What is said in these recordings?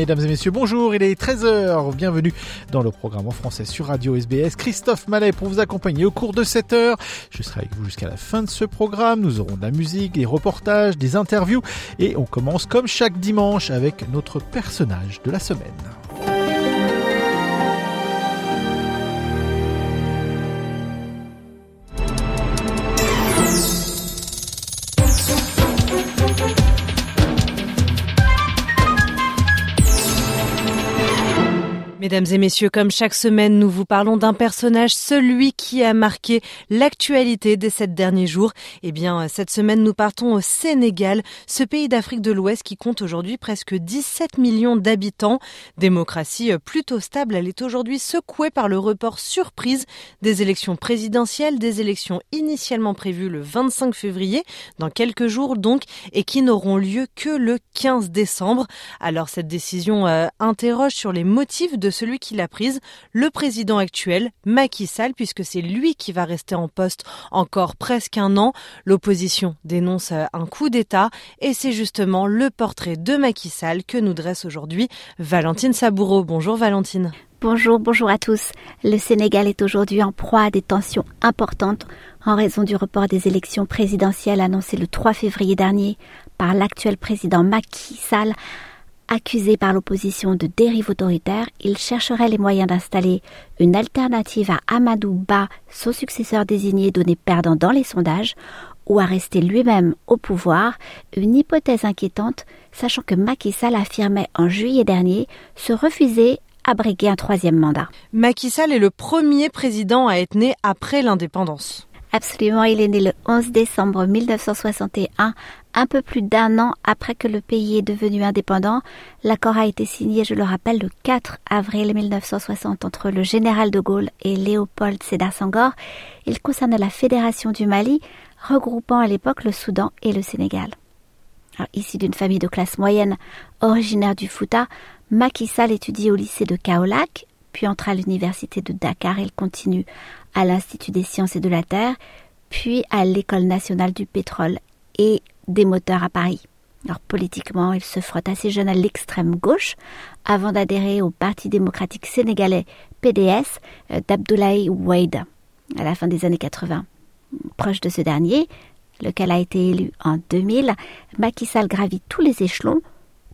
Mesdames et messieurs, bonjour, il est 13h, bienvenue dans le programme en français sur Radio SBS. Christophe Mallet pour vous accompagner au cours de cette heure. Je serai avec vous jusqu'à la fin de ce programme. Nous aurons de la musique, des reportages, des interviews et on commence comme chaque dimanche avec notre personnage de la semaine. Mesdames et messieurs, comme chaque semaine, nous vous parlons d'un personnage, celui qui a marqué l'actualité des sept derniers jours. Eh bien, cette semaine, nous partons au Sénégal, ce pays d'Afrique de l'Ouest qui compte aujourd'hui presque 17 millions d'habitants. Démocratie plutôt stable, elle est aujourd'hui secouée par le report surprise des élections présidentielles, des élections initialement prévues le 25 février, dans quelques jours donc, et qui n'auront lieu que le 15 décembre. Alors, cette décision euh, interroge sur les motifs de celui qui l'a prise, le président actuel, Macky Sall, puisque c'est lui qui va rester en poste encore presque un an. L'opposition dénonce euh, un coup d'État et c'est justement le portrait de Macky Sall que nous dresse aujourd'hui Valentine Saboureau. Bonjour Valentine. Bonjour, bonjour à tous. Le Sénégal est aujourd'hui en proie à des tensions importantes en raison du report des élections présidentielles annoncées le 3 février dernier par l'actuel président Macky Sall Accusé par l'opposition de dérive autoritaire, il chercherait les moyens d'installer une alternative à Amadou Ba, son successeur désigné donné perdant dans les sondages, ou à rester lui-même au pouvoir, une hypothèse inquiétante, sachant que Macky Sall affirmait en juillet dernier se refuser à briguer un troisième mandat. Macky Sall est le premier président à être né après l'indépendance. Absolument, il est né le 11 décembre 1961, un peu plus d'un an après que le pays est devenu indépendant. L'accord a été signé, je le rappelle, le 4 avril 1960 entre le général de Gaulle et Léopold Sédar Senghor. Il concerne la Fédération du Mali, regroupant à l'époque le Soudan et le Sénégal. issu d'une famille de classe moyenne originaire du Fouta, Macky étudie au lycée de Kaolack, puis entre à l'université de Dakar. Il continue à l'Institut des sciences et de la Terre, puis à l'École nationale du pétrole et des moteurs à Paris. Alors politiquement, il se frotte assez jeune à l'extrême gauche avant d'adhérer au Parti démocratique sénégalais PDS euh, d'Abdoulaye Wade à la fin des années 80. Proche de ce dernier, lequel a été élu en 2000, Macky Sall gravit tous les échelons,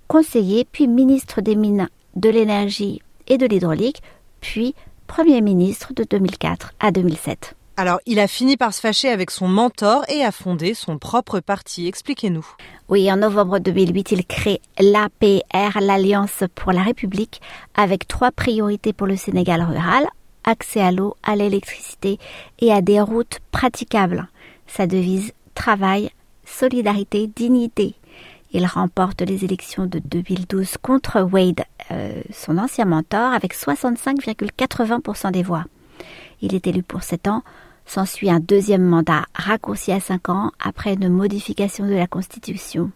conseiller puis ministre des Mines, de l'Énergie et de l'Hydraulique, puis Premier ministre de 2004 à 2007. Alors, il a fini par se fâcher avec son mentor et a fondé son propre parti. Expliquez-nous. Oui, en novembre 2008, il crée l'APR, l'Alliance pour la République, avec trois priorités pour le Sénégal rural accès à l'eau, à l'électricité et à des routes praticables. Sa devise travail, solidarité, dignité. Il remporte les élections de 2012 contre Wade, euh, son ancien mentor, avec 65,80% des voix. Il est élu pour 7 ans. S'ensuit un deuxième mandat raccourci à 5 ans après une modification de la Constitution.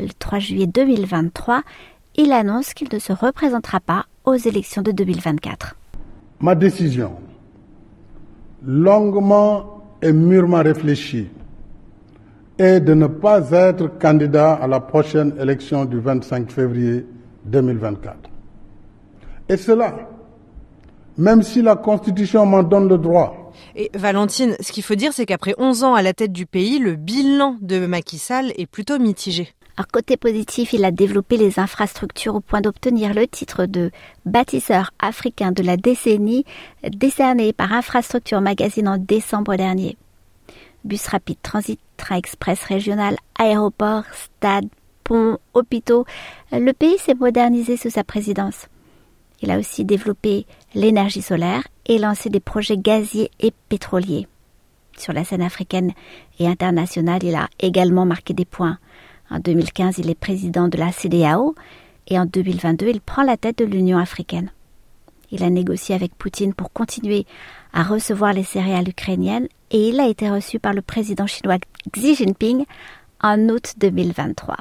Le 3 juillet 2023, il annonce qu'il ne se représentera pas aux élections de 2024. Ma décision, longuement et mûrement réfléchie, est de ne pas être candidat à la prochaine élection du 25 février 2024. Et cela, même si la Constitution m'en donne le droit. Et Valentine, ce qu'il faut dire, c'est qu'après 11 ans à la tête du pays, le bilan de Macky Sall est plutôt mitigé. Alors, côté positif, il a développé les infrastructures au point d'obtenir le titre de bâtisseur africain de la décennie décerné par Infrastructure Magazine en décembre dernier. Bus rapide transit, train express régional, aéroport, stade, pont, hôpitaux. Le pays s'est modernisé sous sa présidence. Il a aussi développé l'énergie solaire et lancé des projets gaziers et pétroliers. Sur la scène africaine et internationale, il a également marqué des points. En 2015, il est président de la CDAO et en 2022, il prend la tête de l'Union africaine. Il a négocié avec Poutine pour continuer à recevoir les céréales ukrainiennes et il a été reçu par le président chinois Xi Jinping en août 2023.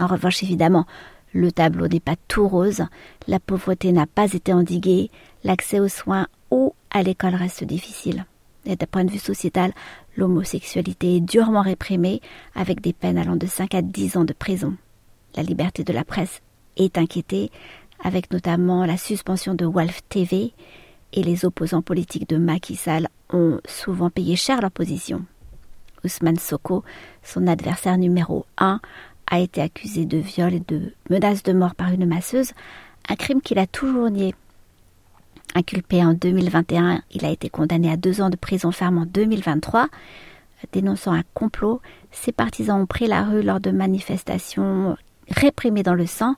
En revanche, évidemment, le tableau n'est pas tout rose, la pauvreté n'a pas été endiguée, l'accès aux soins ou à l'école reste difficile. Et d'un point de vue sociétal, l'homosexualité est durement réprimée avec des peines allant de 5 à 10 ans de prison. La liberté de la presse est inquiétée avec notamment la suspension de Wolf TV et les opposants politiques de Macky Sall ont souvent payé cher leur position. Ousmane Soko, son adversaire numéro 1, a été accusé de viol et de menace de mort par une masseuse, un crime qu'il a toujours nié. Inculpé en 2021, il a été condamné à deux ans de prison ferme en 2023. Dénonçant un complot, ses partisans ont pris la rue lors de manifestations réprimées dans le sang.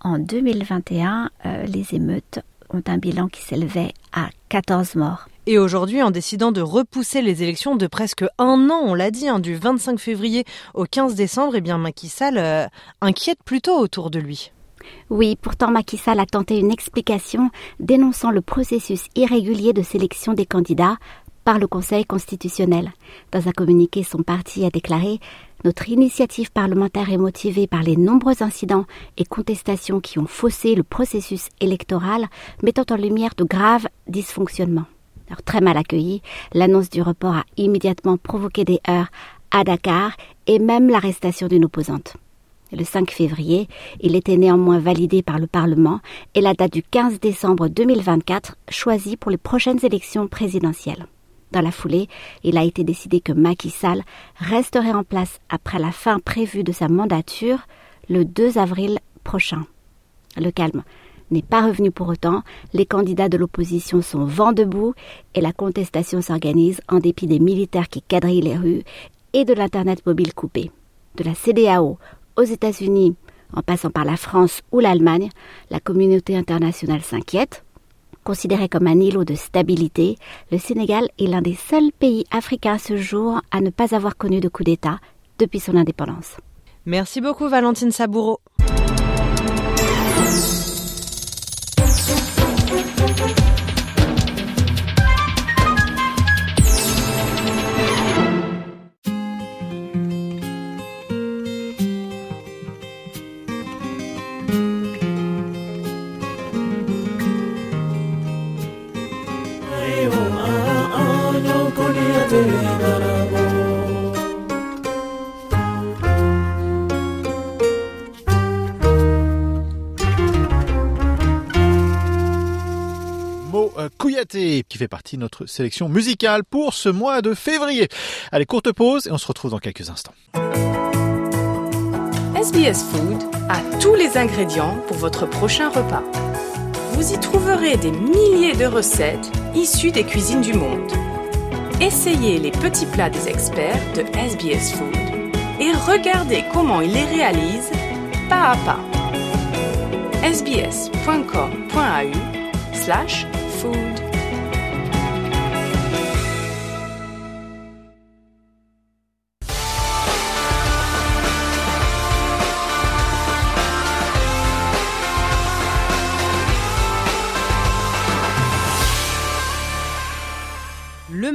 En 2021, euh, les émeutes ont un bilan qui s'élevait à 14 morts. Et aujourd'hui, en décidant de repousser les élections de presque un an, on l'a dit, hein, du 25 février au 15 décembre, eh bien Macky Sall euh, inquiète plutôt autour de lui. Oui, pourtant Macky Sall a tenté une explication dénonçant le processus irrégulier de sélection des candidats par le Conseil constitutionnel. Dans un communiqué, son parti a déclaré Notre initiative parlementaire est motivée par les nombreux incidents et contestations qui ont faussé le processus électoral, mettant en lumière de graves dysfonctionnements. Très mal accueilli, l'annonce du report a immédiatement provoqué des heurts à Dakar et même l'arrestation d'une opposante. Le 5 février, il était néanmoins validé par le Parlement et la date du 15 décembre 2024 choisie pour les prochaines élections présidentielles. Dans la foulée, il a été décidé que Macky Sall resterait en place après la fin prévue de sa mandature le 2 avril prochain. Le calme n'est pas revenu pour autant, les candidats de l'opposition sont vent debout et la contestation s'organise en dépit des militaires qui quadrillent les rues et de l'Internet mobile coupé. De la CDAO aux États-Unis, en passant par la France ou l'Allemagne, la communauté internationale s'inquiète. Considéré comme un îlot de stabilité, le Sénégal est l'un des seuls pays africains à ce jour à ne pas avoir connu de coup d'État depuis son indépendance. Merci beaucoup Valentine Saboureau. Qui fait partie de notre sélection musicale pour ce mois de février. Allez, courte pause et on se retrouve dans quelques instants. SBS Food a tous les ingrédients pour votre prochain repas. Vous y trouverez des milliers de recettes issues des cuisines du monde. Essayez les petits plats des experts de SBS Food et regardez comment ils les réalisent pas à pas. sbs.com.au slash food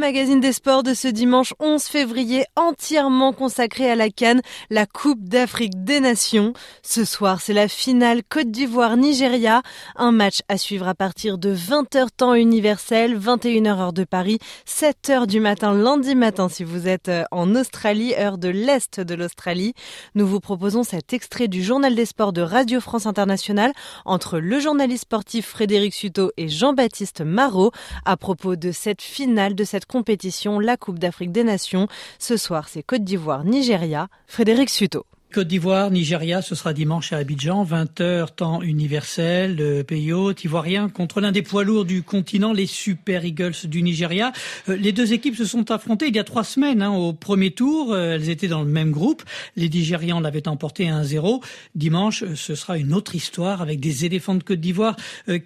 magazine des sports de ce dimanche 11 février entièrement consacré à la Cannes, la Coupe d'Afrique des Nations. Ce soir, c'est la finale Côte d'Ivoire-Nigeria, un match à suivre à partir de 20h temps universel, 21h heure de Paris, 7h du matin lundi matin si vous êtes euh, en Australie, heure de l'Est de l'Australie. Nous vous proposons cet extrait du journal des sports de Radio France Internationale entre le journaliste sportif Frédéric Suto et Jean-Baptiste Marot à propos de cette finale de cette compétition, la Coupe d'Afrique des Nations. Ce soir, c'est Côte d'Ivoire-Nigeria. Frédéric Suto. Côte d'Ivoire, Nigeria, ce sera dimanche à Abidjan, 20h temps universel, pays hôte ivoirien contre l'un des poids lourds du continent, les Super Eagles du Nigeria. Euh, les deux équipes se sont affrontées il y a trois semaines hein, au premier tour. Euh, elles étaient dans le même groupe. Les Nigérians l'avaient emporté 1-0. Dimanche, ce sera une autre histoire avec des éléphants de Côte d'Ivoire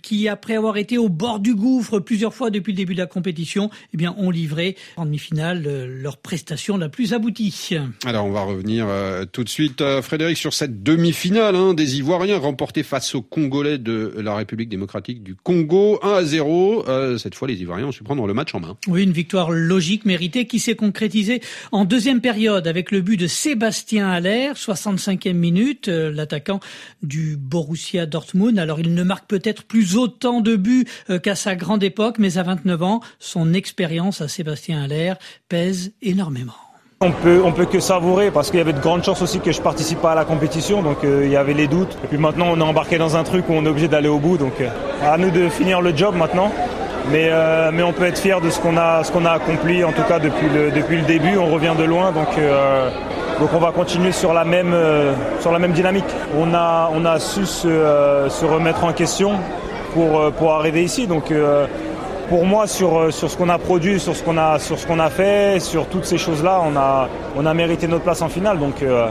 qui, après avoir été au bord du gouffre plusieurs fois depuis le début de la compétition, eh bien, ont livré en demi-finale leur prestation la plus aboutie. Alors, on va revenir tout de suite Frédéric, sur cette demi-finale hein, des Ivoiriens remportés face aux Congolais de la République démocratique du Congo, 1 à 0. Euh, cette fois, les Ivoiriens ont su prendre le match en main. Oui, une victoire logique, méritée, qui s'est concrétisée en deuxième période avec le but de Sébastien Haller, 65e minute, euh, l'attaquant du Borussia Dortmund. Alors, il ne marque peut-être plus autant de buts euh, qu'à sa grande époque, mais à 29 ans, son expérience à Sébastien Haller pèse énormément. On peut, peut que savourer parce qu'il y avait de grandes chances aussi que je participe pas à la compétition, donc euh, il y avait les doutes. Et puis maintenant, on est embarqué dans un truc où on est obligé d'aller au bout, donc euh, à nous de finir le job maintenant. Mais, euh, mais on peut être fier de ce qu'on a, accompli, en tout cas depuis le, début. On revient de loin, donc, donc on va continuer sur la même, dynamique. On a, su se, remettre en question pour, arriver ici, pour moi, sur, euh, sur ce qu'on a produit, sur ce qu'on a, sur a fait, sur toutes ces choses-là, on a, mérité notre place en finale. Euh,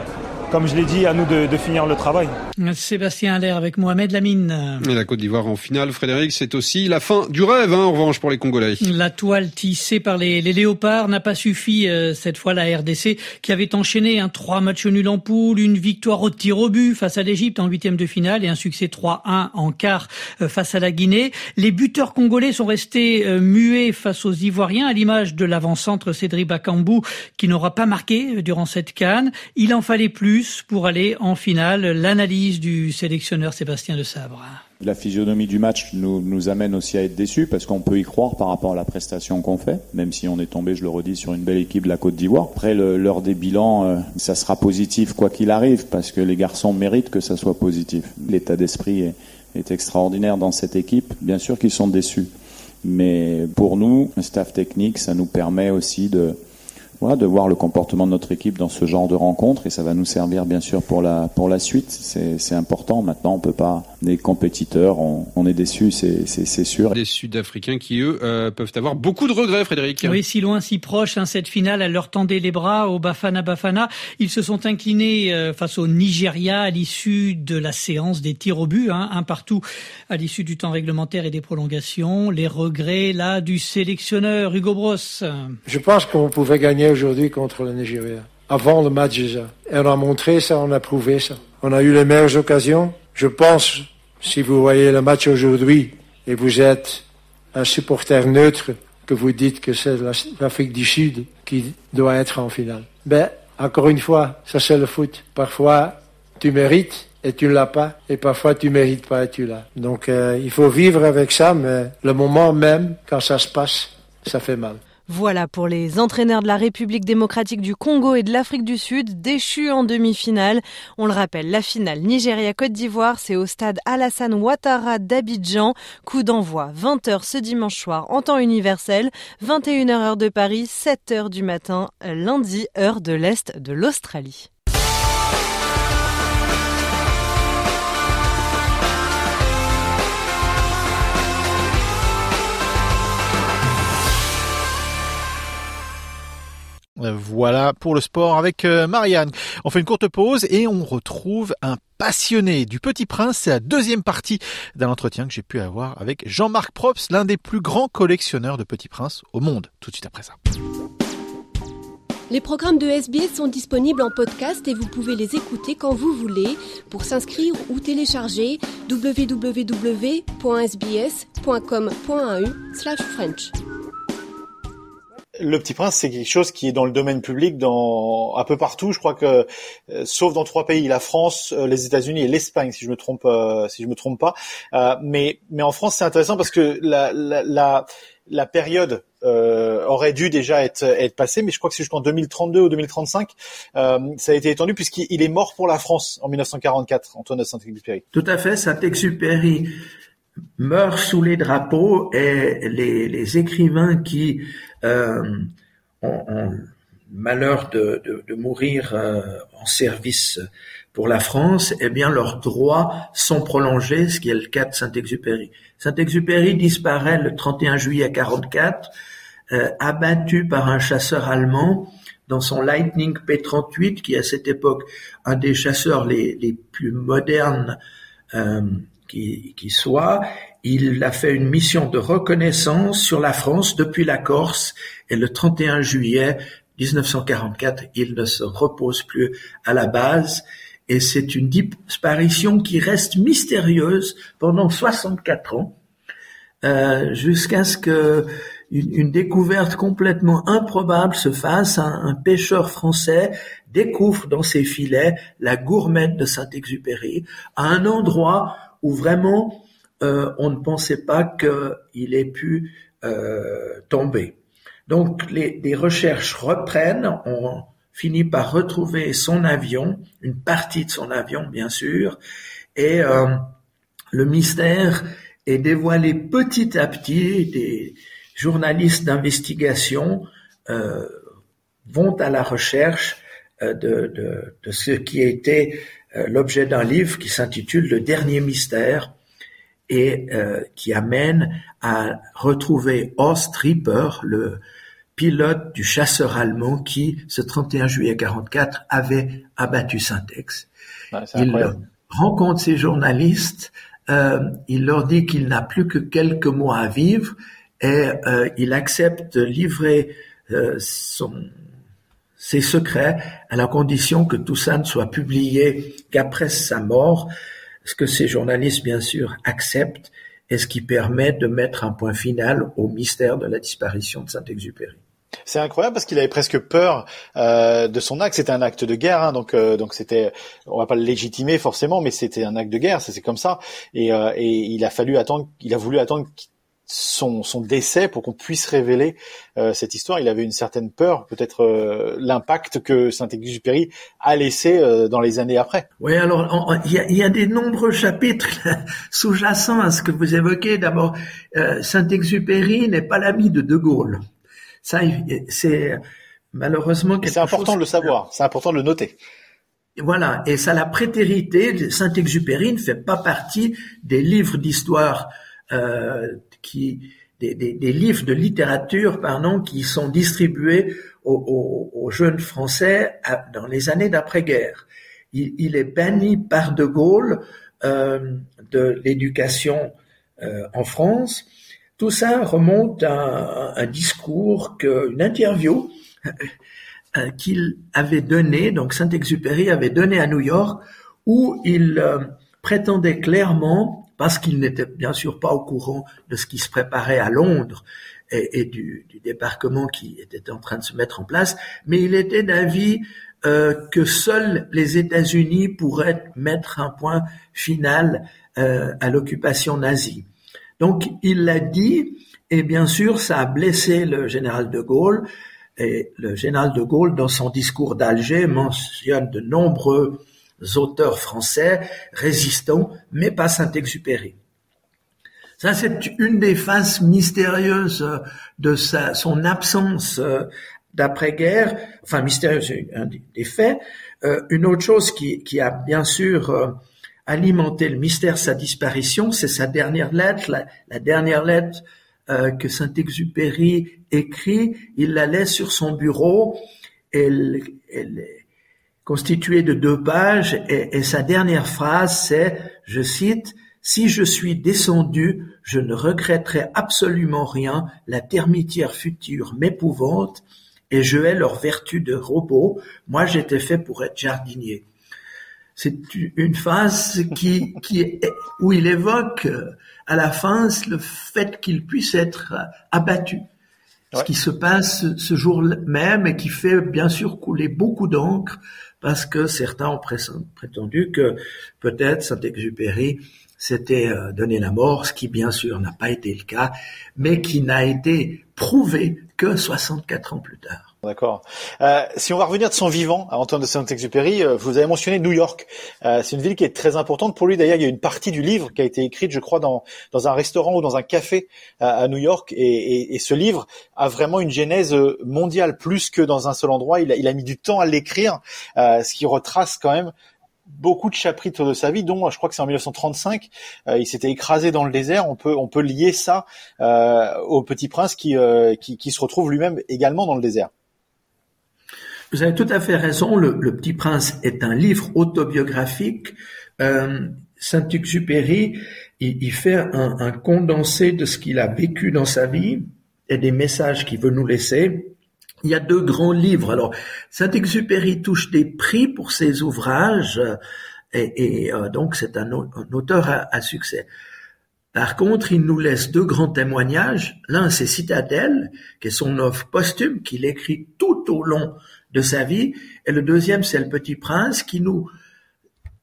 comme je l'ai dit, à nous de, de, finir le travail. Sébastien Allaire avec Mohamed Lamine. Et la Côte d'Ivoire en finale, Frédéric, c'est aussi la fin du rêve, hein, en revanche, pour les Congolais. La toile tissée par les, les léopards n'a pas suffi euh, cette fois la RDC, qui avait enchaîné un trois matchs nuls en poule, une victoire au tir au but face à l'Égypte en huitième de finale et un succès 3-1 en quart euh, face à la Guinée. Les buteurs congolais sont restés euh, muets face aux Ivoiriens, à l'image de l'avant-centre Cédric Bakambu, qui n'aura pas marqué durant cette canne. Il en fallait plus pour aller en finale. L'analyse du sélectionneur Sébastien de Sabre. La physionomie du match nous, amène aussi à être déçus parce qu'on peut y croire par rapport à la prestation qu'on fait, même si on est tombé, je le redis, sur une belle équipe de la Côte d'Ivoire. Après, l'heure des bilans, euh, ça sera positif quoi qu'il arrive parce que les garçons méritent que ça soit positif. L'état d'esprit est, est extraordinaire dans cette équipe. Bien sûr qu'ils sont déçus. Mais pour nous, staff technique, ça nous permet aussi de, voilà, de voir le comportement de notre équipe dans ce genre de rencontre et ça va nous servir bien sûr pour la pour la suite. C'est important. Maintenant, on peut pas des compétiteurs, on, on est déçus, c'est sûr. Des Sud-Africains qui eux euh, peuvent avoir beaucoup de regrets, Frédéric. Oui, si loin, si proche. Hein, cette finale, elle leur tendait les bras au Bafana Bafana. Ils se sont inclinés euh, face au Nigeria à l'issue de la séance des tirs au but, hein, un partout à l'issue du temps réglementaire et des prolongations. Les regrets là du sélectionneur Hugo Bros. Je pense qu'on pouvait gagner aujourd'hui contre le Nigeria. Avant le match déjà. Et on a montré ça, on a prouvé ça. On a eu les meilleures occasions. Je pense, si vous voyez le match aujourd'hui et vous êtes un supporter neutre, que vous dites que c'est l'Afrique du Sud qui doit être en finale. Ben, encore une fois, ça c'est le foot. Parfois, tu mérites et tu ne l'as pas, et parfois tu mérites pas et tu l'as. Donc, euh, il faut vivre avec ça, mais le moment même, quand ça se passe, ça fait mal. Voilà pour les entraîneurs de la République démocratique du Congo et de l'Afrique du Sud, déchus en demi-finale. On le rappelle, la finale Nigeria-Côte d'Ivoire, c'est au stade Alassane Ouattara d'Abidjan. Coup d'envoi 20h ce dimanche soir en temps universel, 21h heure de Paris, 7h du matin lundi heure de l'Est de l'Australie. Voilà pour le sport avec euh, Marianne. On fait une courte pause et on retrouve un passionné du Petit Prince. C'est la deuxième partie d'un entretien que j'ai pu avoir avec Jean-Marc Props, l'un des plus grands collectionneurs de Petit Prince au monde. Tout de suite après ça. Les programmes de SBS sont disponibles en podcast et vous pouvez les écouter quand vous voulez. Pour s'inscrire ou télécharger, www.sbs.com.au/french le Petit Prince, c'est quelque chose qui est dans le domaine public dans un peu partout. Je crois que, euh, sauf dans trois pays, la France, euh, les États-Unis et l'Espagne, si je me trompe, euh, si je me trompe pas. mais mais en France, c'est intéressant parce que la la la, la période aurait dû déjà être être passée, mais je crois que c'est jusqu'en 2032 ou 2035. ça a été étendu puisqu'il est mort pour la France en 1944, Antoine de Saint-Exupéry. Tout à fait, Saint-Exupéry meurt sous les drapeaux et les, les écrivains qui euh, ont, ont, malheur de, de, de mourir en service pour la France, eh bien leurs droits sont prolongés, ce qui est le cas de Saint-Exupéry. Saint-Exupéry disparaît le 31 juillet 44, euh, abattu par un chasseur allemand dans son Lightning P-38, qui à cette époque un des chasseurs les, les plus modernes euh, qui, soit. Il a fait une mission de reconnaissance sur la France depuis la Corse et le 31 juillet 1944, il ne se repose plus à la base et c'est une disparition qui reste mystérieuse pendant 64 ans, euh, jusqu'à ce que une, découverte complètement improbable se fasse. Un, pêcheur français découvre dans ses filets la gourmette de Saint-Exupéry, à un endroit où vraiment euh, on ne pensait pas qu'il ait pu euh, tomber. Donc les, recherches reprennent. On, finit par retrouver son avion, une partie de son avion bien sûr, et euh, le mystère est dévoilé petit à petit. Des journalistes d'investigation vont à la recherche de, de, de, ce qui été l'objet d'un livre qui s'intitule Le dernier mystère et qui amène à retrouver Horst Ripper, le, pilote du chasseur allemand qui, ce 31 juillet 44, avait abattu Syntex. il rencontre ces journalistes, euh, il leur dit qu'il n'a plus que quelques mois à vivre et euh, il accepte de livrer euh, son, ses secrets à la condition que tout ça ne soit publié qu'après sa mort, ce que ces journalistes, bien sûr, acceptent? Et ce qui permet de mettre un point final au mystère de la disparition de Saint-Exupéry? C'est incroyable parce qu'il avait presque peur euh, de son acte. C'était un acte de guerre, hein, donc euh, donc c'était, on va pas le légitimer forcément, mais c'était un acte de guerre, c'est comme ça. Et, euh, et il a fallu attendre, il a voulu attendre son, son décès pour qu'on puisse révéler euh, cette histoire. Il avait une certaine peur, peut-être euh, l'impact que Saint-Exupéry a laissé euh, dans les années après. Oui, alors il y a, y a, des nombreux chapitres sous-jacents à ce que vous évoquez. D'abord, Saint-Exupéry n'est pas l'ami de De Gaulle. Ça, c'est malheureusement C'est important de le savoir, c'est important de le noter. Voilà, et ça, la prétérité, Saint-Exupéry ne fait pas partie des livres d'histoire euh, qui, des, des, livres de littérature, pardon, qui sont distribués aux, jeunes Français dans les années d'après-guerre. Il, est banni par De Gaulle euh, de l'éducation euh, en France tout ça remonte à un discours, une interview euh, qu'il avait donné, donc Saint-Exupéry avait donné à New York, où il prétendait clairement, parce qu'il n'était bien sûr pas au courant de ce qui se préparait à Londres et, du, débarquement qui était en train de se mettre en place, mais il était d'avis euh, que seuls les États-Unis pourraient mettre un point final à l'occupation nazie. Donc il l'a dit, et bien sûr ça a blessé le général de Gaulle, et le général de Gaulle, dans son discours d'Alger, mentionne de nombreux auteurs français résistants, mais pas Saint-Exupéry. Ça, c'est une des phases mystérieuses de sa, son absence euh, d'après-guerre, enfin mystérieuse, un des faits. Euh, une autre chose qui, qui a bien sûr euh, alimenter le mystère de sa disparition, c'est sa dernière lettre, la, dernière lettre que Saint-Exupéry écrit, il la laisse sur son bureau, elle, constituée de deux pages, et, et sa dernière phrase c'est, je cite, si je suis descendu, je ne regretterai absolument rien, la termitière future m'épouvante, et je hais leur vertu de robot, moi j'étais fait pour être jardinier c'est une phase qui, qui où il évoque à la fin le fait qu'il puisse être abattu. Ce qui se passe ce jour même et qui fait bien sûr couler beaucoup d'encre parce que certains ont prétendu que peut-être Saint-Exupéry s'était euh, donné la mort, ce qui bien sûr n'a pas été le cas, mais qui n'a été prouvé que 64 ans plus tard. D'accord. Euh, si on va revenir de son vivant à Antoine de Saint-Exupéry, euh, vous avez mentionné New York. Euh, c'est une ville qui est très importante pour lui. D'ailleurs, il y a une partie du livre qui a été écrite, je crois, dans, dans un restaurant ou dans un café à New York. Et, et, et, ce livre a vraiment une genèse mondiale, plus que dans un seul endroit. Il a, il a mis du temps à l'écrire, ce qui retrace quand même beaucoup de chapitres de sa vie, dont je crois que c'est en 1935, euh, il s'était écrasé dans le désert. On peut on peut lier ça euh, au Petit Prince qui, qui, qui se retrouve lui-même également dans le désert. Vous avez tout à fait raison. Le, Petit Prince est un livre autobiographique. Euh, Saint-Exupéry, il, fait un, un, condensé de ce qu'il a vécu dans sa vie et des messages qu'il veut nous laisser. Il y a deux grands livres. Alors, Saint-Exupéry touche des prix pour ses ouvrages et, et euh, donc c'est un, auteur à, à, succès. Par contre, il nous laisse deux grands témoignages. L'un, c'est Citadelle, qui est son œuvre posthume qu'il écrit tout au long de sa vie. Et le deuxième, c'est le Petit Prince qui nous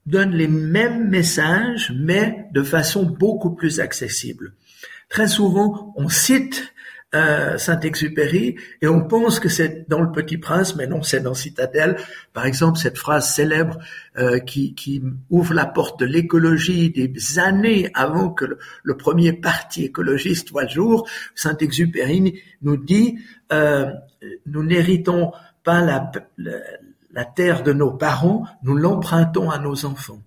donne les mêmes messages, mais de façon beaucoup plus accessible. Très souvent, on cite Saint-Exupéry et on pense que c'est dans Le Petit Prince, mais non, c'est dans Citadelle. Par exemple, cette phrase célèbre euh, qui, ouvre la porte de l'écologie des années avant que le, premier parti écologiste voit le jour. Saint-Exupéry nous dit euh, nous n'héritons pas la, terre de nos parents, nous l'empruntons à nos enfants.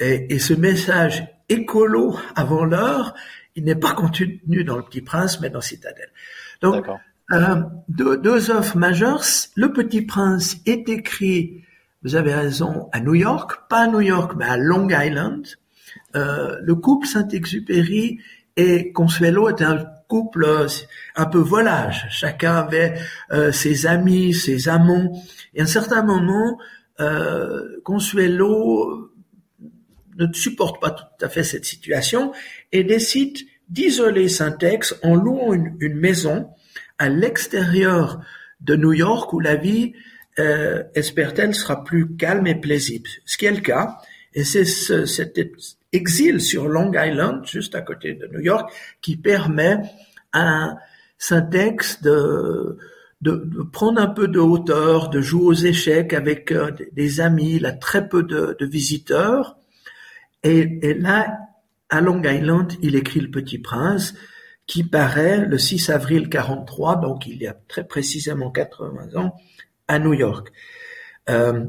Et, et, ce message écolo avant l'heure, il n'est pas contenu dans Le Petit Prince, mais dans Citadelle. Donc, euh, deux, deux œuvres majeures. Le Petit Prince est écrit, vous avez raison, à New York, pas à New York, mais à Long Island. Euh, le couple Saint-Exupéry et Consuelo est un couple euh, un peu volage. Chacun avait euh, ses amis, ses amants. Et à un certain moment, euh, Consuelo ne supporte pas tout à fait cette situation et décide d'isoler Saint-Ex en louant une, maison à l'extérieur de New York où la vie, euh, espère-t-elle, sera plus calme et paisible. Ce qui est le cas. Et c'est ce, cet exil sur Long Island, juste à côté de New York, qui permet à Saint-Ex de, de, prendre un peu de hauteur, de jouer aux échecs avec euh, des amis. Il a très peu de, visiteurs. Et, et, là, à Long Island, il écrit Le Petit Prince, qui paraît le 6 avril 43, donc il y a très précisément 80 ans, à New York. Euh,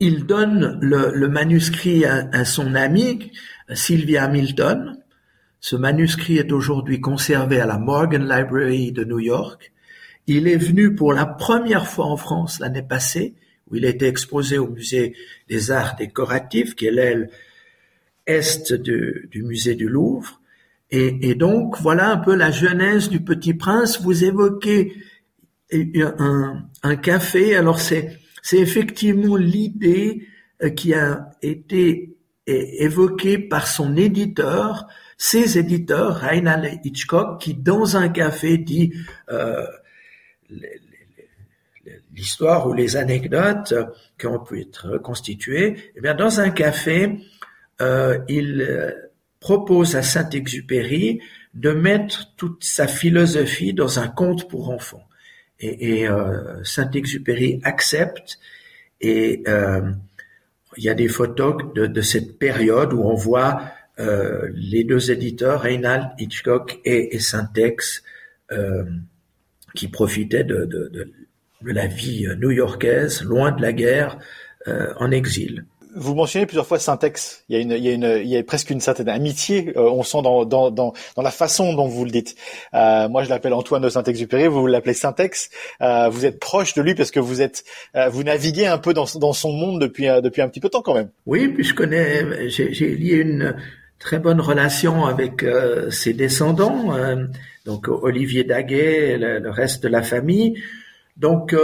il donne le, manuscrit à, son ami, Sylvia Hamilton. Ce manuscrit est aujourd'hui conservé à la Morgan Library de New York. Il est venu pour la première fois en France l'année passée, où il a été exposé au musée des arts décoratifs, qui est l'aile est du musée du Louvre. Et, donc, voilà un peu la genèse du Petit Prince. Vous évoquez un, un café. Alors, c'est c'est effectivement l'idée euh, qui a été évoquée par son éditeur, ses éditeurs, Reinhard Hitchcock, qui dans un café dit euh, l'histoire ou les anecdotes qui ont pu être constituées. Eh bien, dans un café, euh, il propose à Saint-Exupéry de mettre toute sa philosophie dans un conte pour enfants. Et, euh, Saint-Exupéry accepte. Et euh, il y a des photos de, cette période où on voit euh, les deux éditeurs, Reinald Hitchcock et, Saint-Ex, euh, qui profitaient de, la vie new-yorkaise, loin de la guerre, euh, en exil vous mentionnez plusieurs fois Syntex. Il y a une, il y a une, il y a presque une certaine amitié. Euh, on sent dans, dans, dans, dans, la façon dont vous le dites. Euh, moi, je l'appelle Antoine de Saint-Exupéry. Vous l'appelez Syntex. Euh, vous êtes proche de lui parce que vous êtes, euh, vous naviguez un peu dans, son monde depuis, euh, depuis un petit peu de temps quand même. Oui, puis je connais, j'ai, lié une très bonne relation avec ses descendants, donc Olivier Daguet, le, le, reste de la famille. Donc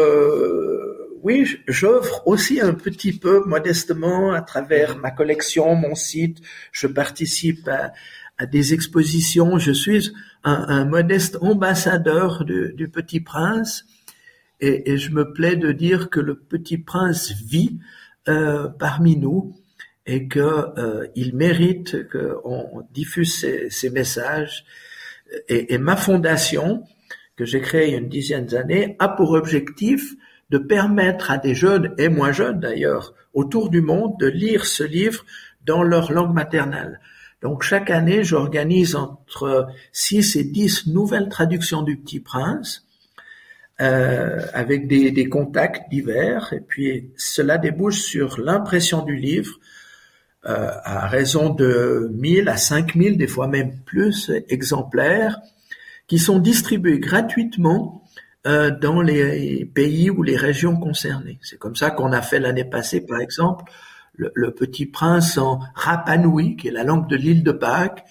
oui, j'offre aussi un petit peu modestement à travers ma collection, mon site. Je participe à, des expositions. Je suis un, modeste ambassadeur du, Petit Prince et, je me plais de dire que le Petit Prince vit euh, parmi nous et que euh, mérite qu'on diffuse ses, messages. Et, et, ma fondation, que j'ai créé il y a une dizaine d'années a pour objectif de permettre à des jeunes, et moins jeunes d'ailleurs, autour du monde, de lire ce livre dans leur langue maternelle. Donc chaque année, j'organise entre 6 et 10 nouvelles traductions du Petit Prince, euh, avec des, des, contacts divers, et puis cela débouche sur l'impression du livre euh, à raison de 1000 à 5000, des fois même plus, exemplaires, qui sont distribués gratuitement dans les pays ou les régions concernées. C'est comme ça qu'on a fait l'année passée, par exemple, le, Petit Prince en Rapanui, qui est la langue de l'île de Pâques.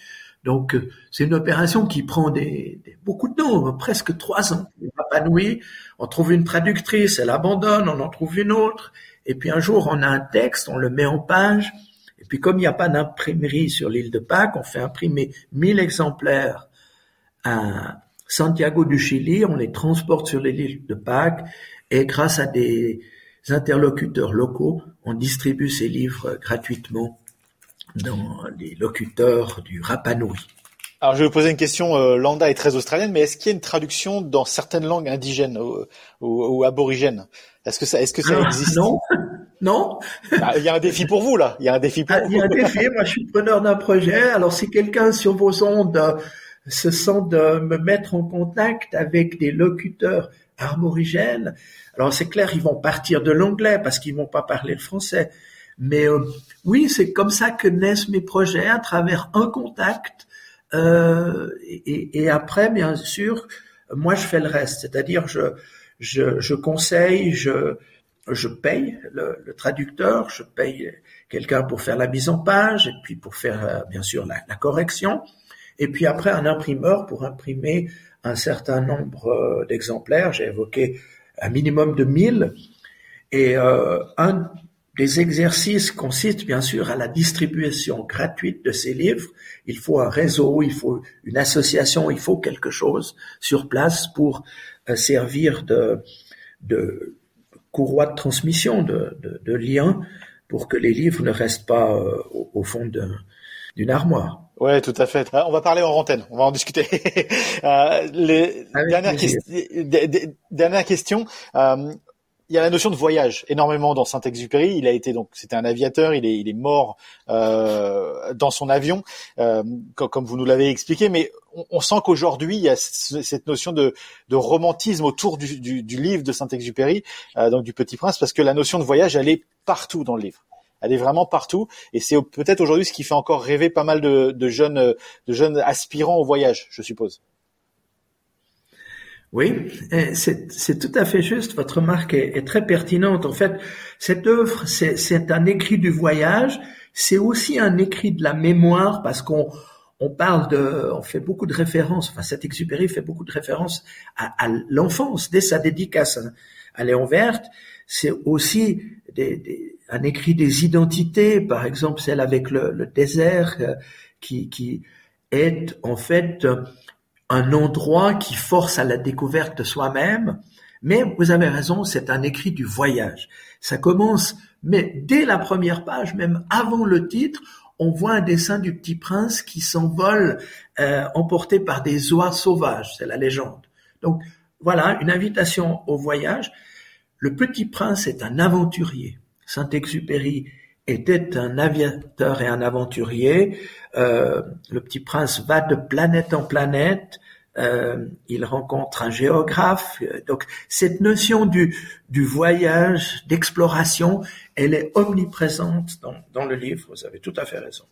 Donc, euh, c'est une opération qui prend des, beaucoup de temps, presque trois ans. Rapanui, on trouve une traductrice, elle abandonne, on en trouve une autre, et puis un jour on a un texte, on le met en page, et puis comme il n'y a pas d'imprimerie sur l'île de Pâques, on fait imprimer 1000 exemplaires à Santiago du Chili, on les transporte sur l'île de Pâques et grâce à des interlocuteurs locaux, on distribue ces livres gratuitement dans les locuteurs du Rapanui. Alors je vais vous poser une question, euh, lambda est très australienne, mais est-ce qu'il y a une traduction dans certaines langues indigènes ou, aborigènes? Est-ce que ça, est-ce que ça ah, existe? Non, non. Bah, il y a un défi pour vous là. Il y a un défi pour ah, vous. Il y a un défi. Moi, je suis preneur d'un projet. Alors si quelqu'un sur vos ondes se sent de me mettre en contact avec des locuteurs arborigènes, alors c'est clair, ils vont partir de l'anglais parce qu'ils vont pas parler le français. Mais euh, oui, c'est comme ça que naissent mes projets à travers un contact. Euh, et, et, après, bien sûr, moi je fais le reste, c'est-à-dire je, je, je conseille, je, je paye le, le, traducteur, je paye quelqu'un pour faire la mise en page et puis pour faire euh, bien sûr la, la, correction, et puis après un imprimeur pour imprimer un certain nombre euh, d'exemplaires. J'ai évoqué un minimum de 1000 et euh, un des exercices consiste bien sûr à la distribution gratuite de ces livres. Il faut un réseau, il faut une association, il faut quelque chose sur place pour euh, servir de, de courroie de transmission, de, de, lien, pour que les livres ne restent pas au, au, fond d'une armoire. Ouais, tout à fait. On va parler en antenne, on va en discuter. euh, les dernières, dernière question. Euh, il y a la notion de voyage énormément dans Saint-Exupéry. Il a été donc, c'était un aviateur. Il est, il est mort euh, dans son avion, comme, vous nous l'avez expliqué. Mais on, on sent qu'aujourd'hui, il y a cette notion de, de romantisme autour du, du, du, livre de Saint-Exupéry, donc du Petit Prince, parce que la notion de voyage, elle est partout dans le livre. Elle est vraiment partout, et c'est peut-être aujourd'hui ce qui fait encore rêver pas mal de, jeunes, de jeunes aspirants au voyage, je suppose. Oui, c'est tout à fait juste. Votre remarque est, est, très pertinente. En fait, cette œuvre, c'est un écrit du voyage. C'est aussi un écrit de la mémoire parce qu'on on parle de, on fait beaucoup de références. Enfin, cet Exupéry fait beaucoup de références à, à l'enfance dès sa dédicace à Léon Verte. C'est aussi des, des, un écrit des identités, par exemple celle avec le, le désert, euh, qui, qui est en fait un endroit qui force à la découverte de soi-même, mais vous avez raison, c'est un écrit du voyage. Ça commence, mais dès la première page, même avant le titre, on voit un dessin du petit prince qui s'envole euh, emporté par des oies sauvages, c'est la légende. Donc voilà, une invitation au voyage. Le petit prince est un aventurier. Saint-Exupéry était un aviateur et un aventurier. Euh, le petit prince va de planète en planète. Euh, il rencontre un géographe. Donc cette notion du, du voyage, d'exploration, elle est omniprésente dans, dans, le livre. Vous avez tout à fait raison.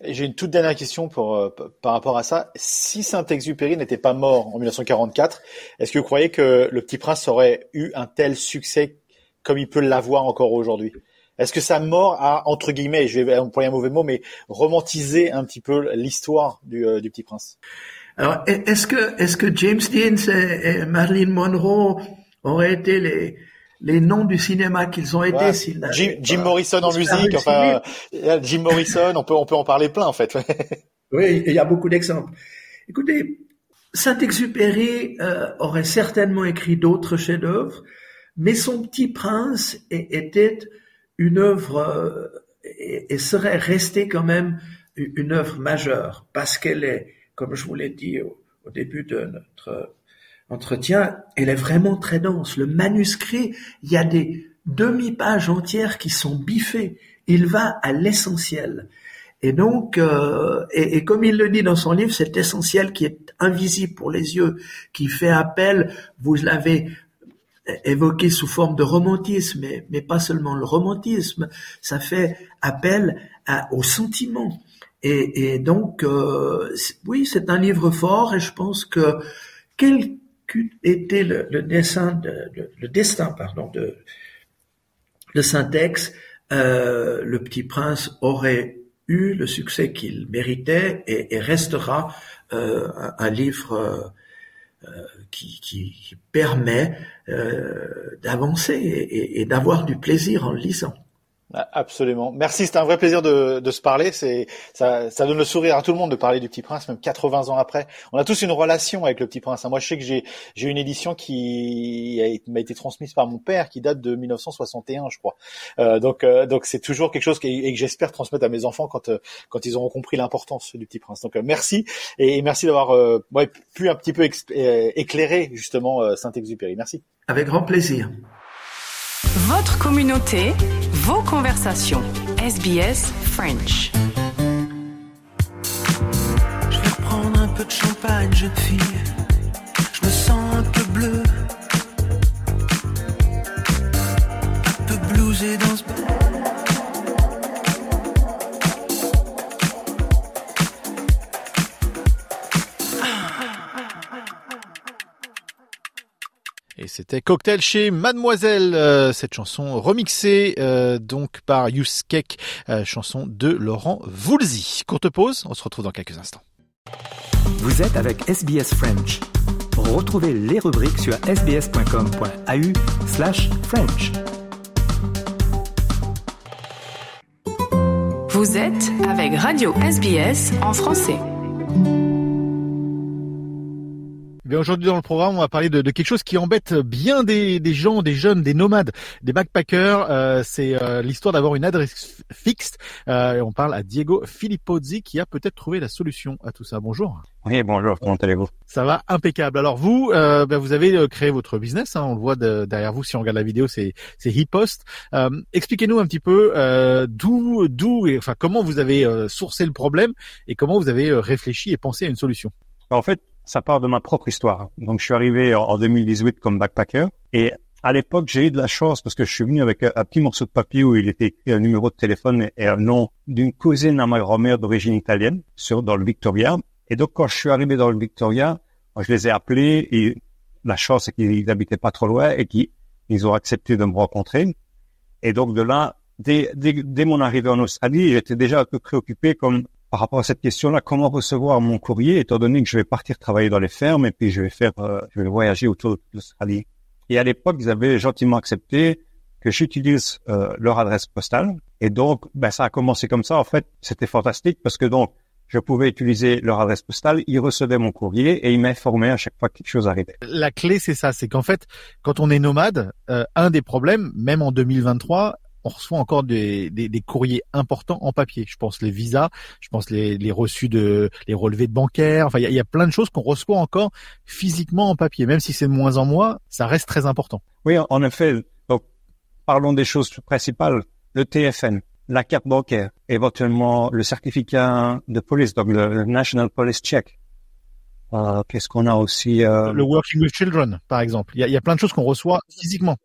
J'ai une toute dernière question pour, euh, par rapport à ça. Si Saint-Exupéry n'était pas mort en 1944, est-ce que vous croyez que Le Petit Prince aurait eu un tel succès comme il peut l'avoir encore aujourd'hui? Est-ce que sa mort a, entre guillemets, je vais employer un mauvais mot, mais romantisé un petit peu l'histoire du, euh, du Petit Prince? Alors, est-ce que, est-ce que James Dean et, Marilyn Monroe auraient été les, les noms du cinéma qu'ils ont été ouais. s'ils Jim, Jim Morrison en musique, enfin, Jim Morrison, on peut, on peut en parler plein, en fait. oui, il y a beaucoup d'exemples. Écoutez, Saint-Exupéry euh, aurait certainement écrit d'autres chefs-d'œuvre, mais son Petit Prince était une œuvre euh, et, serait restée quand même une œuvre majeure parce qu'elle est, comme je vous l'ai dit au, début de notre entretien, elle est vraiment très dense. Le manuscrit, il y a des demi-pages entières qui sont biffées. Il va à l'essentiel. Et donc, euh, et, comme il le dit dans son livre, cet essentiel qui est invisible pour les yeux, qui fait appel, vous l'avez évoqué sous forme de romantisme, mais, pas seulement le romantisme, ça fait appel au sentiment. Et, donc, euh, oui, c'est un livre fort, et je pense que quel était le, le le, destin, pardon, de, de Saint-Ex, euh, le Petit Prince aurait eu le succès qu'il méritait et, restera euh, un, livre qui, permet d'avancer et, et d'avoir du plaisir en le lisant. Ah, absolument. Merci, c'était un vrai plaisir de, de se parler. C'est ça, ça, donne le sourire à tout le monde de parler du Petit Prince, même 80 ans après. On a tous une relation avec le Petit Prince. Moi, je sais que j'ai j'ai une édition qui m'a été transmise par mon père, qui date de 1961, je crois. Euh, donc euh, donc c'est toujours quelque chose qui, et que j'espère transmettre à mes enfants quand euh, quand ils auront compris l'importance du Petit Prince. Donc euh, merci et, merci d'avoir ouais, pu un petit peu éclairer justement Saint-Exupéry. Merci. Avec grand plaisir. Votre communauté, vos conversations. SBS French. Je vais reprendre un peu de champagne, jeune fille. C'était Cocktail chez Mademoiselle, euh, cette chanson remixée euh, donc par Yuskek, euh, chanson de Laurent Voulzy. Courte pause, on se retrouve dans quelques instants. Vous êtes avec SBS French. Retrouvez les rubriques sur sbs.com.au slash French. Vous êtes avec Radio SBS en français. Eh aujourd'hui dans le programme, on va parler de, de, quelque chose qui embête bien des, des, gens, des jeunes, des nomades, des backpackers. Euh, c'est euh, l'histoire d'avoir une adresse fixe. Euh, et on parle à Diego Filippozzi qui a peut-être trouvé la solution à tout ça. Bonjour. Oui, bonjour. Comment allez-vous? Ça va impeccable. Alors vous, euh, ben vous avez euh, créé votre business. Hein, on le voit de, derrière vous. Si on regarde la vidéo, c'est c'est HitPost. Expliquez-nous un petit peu d'où d'où et enfin comment vous avez sourcé le problème et comment vous avez réfléchi et pensé à une solution? En fait, ça part de ma propre histoire. Donc, je suis arrivé en 2018 comme backpacker et à l'époque, j'ai eu de la chance parce que je suis venu avec un, petit morceau de papier où il était écrit un numéro de téléphone et un nom d'une cousine à ma grand-mère d'origine italienne sur, dans le Victoria. Et donc, quand je suis arrivé dans le Victoria, je les ai appelés et la chance, c'est qu'ils n'habitaient pas trop loin et qu'ils ils ont accepté de me rencontrer. Et donc, de là, dès, dès, dès mon arrivée en Australie, j'étais déjà un peu préoccupé comme par rapport à cette question-là, comment recevoir mon courrier, étant donné que je vais partir travailler dans les fermes et puis je vais faire, euh, je vais voyager autour de l'Australie. Et à l'époque, ils avaient gentiment accepté que j'utilise euh, leur adresse postale. Et donc, ben, ça a commencé comme ça. En fait, c'était fantastique parce que donc, je pouvais utiliser leur adresse postale, ils recevaient mon courrier et ils m'informaient à chaque fois que quelque chose arrivait. La clé, c'est ça, c'est qu'en fait, quand on est nomade, euh, un des problèmes, même en 2023, on reçoit encore des, des, courriers importants en papier. Je pense les visas, je pense les, les reçus de les relevés de bancaires. Enfin, il y a, plein de choses qu'on reçoit encore physiquement en papier, même si c'est de moins en moins, ça reste très important. Oui, en effet. Donc, parlons des choses principales. Le TFN, la carte bancaire, éventuellement le certificat de police, donc le National Police Check. Euh, Qu'est-ce qu'on a aussi euh... Le Working with Children, par exemple. Il y a, y a plein de choses qu'on reçoit physiquement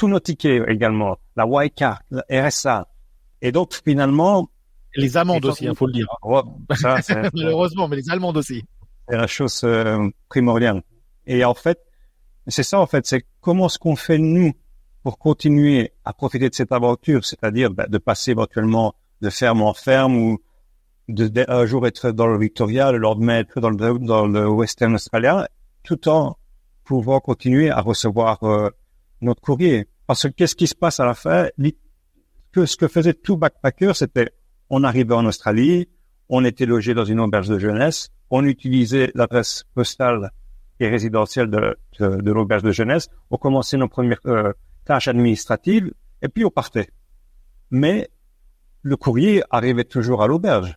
tous nos tickets également, la Y-Card, la RSA. Et donc, finalement... Les amendes aussi, il faut le dire. ça, Malheureusement, mais les amendes aussi. C'est la chose euh, primordiale. Et en fait, c'est ça en fait, c'est comment est-ce qu'on fait nous pour continuer à profiter de cette aventure, c'est-à-dire bah, de passer éventuellement de ferme en ferme ou de, un jour être dans le Victoria, le lendemain être dans le, dans le Western Australia, tout en pouvant continuer à recevoir euh, notre courrier. Parce que qu'est-ce qui se passe à la fin? Que Ce que faisait tout backpacker, c'était on arrivait en Australie, on était logé dans une auberge de jeunesse, on utilisait l'adresse postale et résidentielle de, l'auberge de jeunesse, on commençait nos premières euh, tâches administratives, et puis on partait. Mais le courrier arrivait toujours à l'auberge.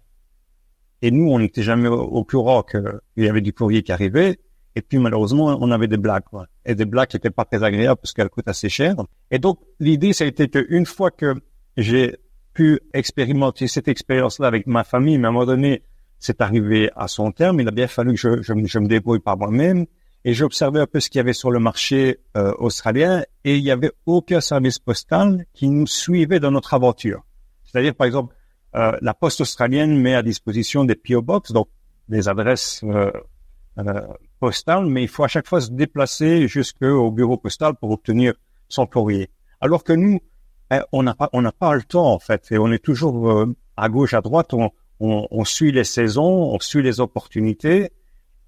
Et nous, on n'était jamais au, au courant qu'il y avait du courrier qui arrivait. Et puis malheureusement, on avait des blagues. Et des blagues qui n'étaient pas très agréables parce qu'elles coûtent assez cher. Et donc l'idée, ça a été qu'une fois que j'ai pu expérimenter cette expérience-là avec ma famille, mais à un moment donné, c'est arrivé à son terme. Il a bien fallu que je, je, je me débrouille par moi-même. Et j'observais un peu ce qu'il y avait sur le marché euh, australien et il y avait aucun service postal qui nous suivait dans notre aventure. C'est-à-dire, par exemple, euh, la poste australienne met à disposition des PO Box, donc des adresses euh, postales, mais il faut à chaque fois se déplacer jusqu'au bureau postal pour obtenir son courrier. Alors que nous, eh, on n'a pas, pas le temps en fait, et on est toujours euh, à gauche, à droite, on, suit les saisons, on suit les opportunités.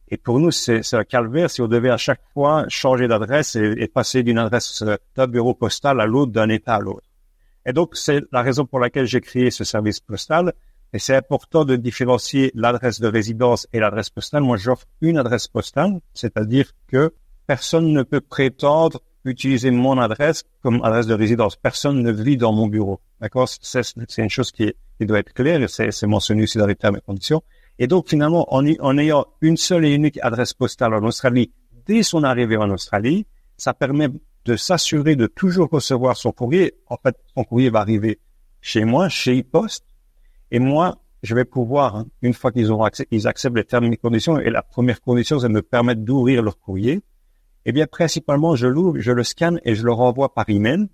Et pour nous, c'est un calvaire si on devait à chaque fois changer d'adresse et, et, passer d'une adresse euh, d'un bureau postal à l'autre, d'un État à l'autre. Et donc, c'est la raison pour laquelle j'ai créé ce service postal. Et c'est important de différencier l'adresse de résidence et l'adresse postale. Moi, j'offre une adresse postale, c'est-à-dire que personne ne peut prétendre utiliser mon adresse comme adresse de résidence. Personne ne vit dans mon bureau. D'accord? C'est une chose qui, doit être claire et c'est mentionné aussi dans les termes et conditions. Et donc, finalement, en, en, ayant une seule et unique adresse postale en Australie, dès son arrivée en Australie, ça permet de s'assurer de toujours recevoir son courrier. En fait, son courrier va arriver chez moi, chez e-Post, et moi, je vais pouvoir, hein, une fois qu'ils auront accès, ils acceptent les termes et conditions, et la première condition, c'est de me permettre d'ouvrir leur courrier. Eh bien, principalement, je l'ouvre, je le scanne et je le renvoie par email.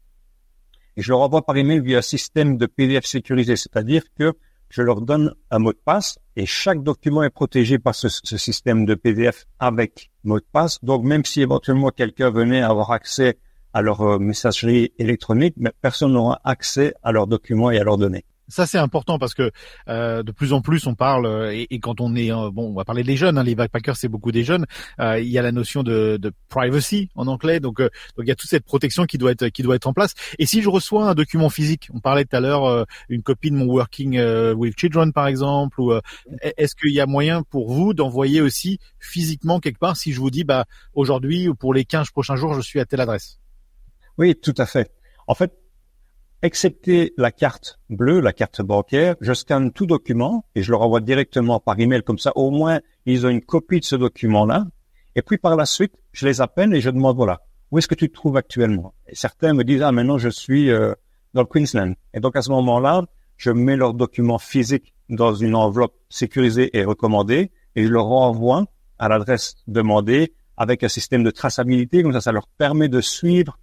Et je le renvoie par email via un système de PDF sécurisé, c'est-à-dire que je leur donne un mot de passe et chaque document est protégé par ce, ce, système de PDF avec mot de passe. Donc, même si éventuellement quelqu'un venait avoir accès à leur euh, messagerie électronique, mais personne n'aura accès à leurs documents et à leurs données. Ça c'est important parce que euh, de plus en plus on parle euh, et, et, quand on est euh, bon on va parler des jeunes hein, les backpackers c'est beaucoup des jeunes euh, il y a la notion de, de privacy en anglais. Donc, donc il y a toute cette protection qui doit être qui doit être en place. Et si je reçois un document physique on parlait tout à l'heure une copie de mon working with children par exemple ou est-ce qu'il y a moyen pour vous d'envoyer aussi physiquement quelque part si je vous dis bah aujourd'hui ou pour les 15 prochains jours je suis à telle adresse? Oui tout à fait. En fait excepté la carte bleue, la carte bancaire, je scanne tout document et je le renvoie directement par email. Comme ça, au moins, ils ont une copie de ce document-là. Et puis par la suite, je les appelle et je demande, voilà, où est-ce que tu te trouves actuellement? Et certains me disent, ah, maintenant, je suis euh, dans le Queensland. Et donc à ce moment-là, je mets leurs documents physiques dans une enveloppe sécurisée et recommandée et je le renvoie à l'adresse demandée avec un système de traçabilité. Comme ça, ça leur permet de suivre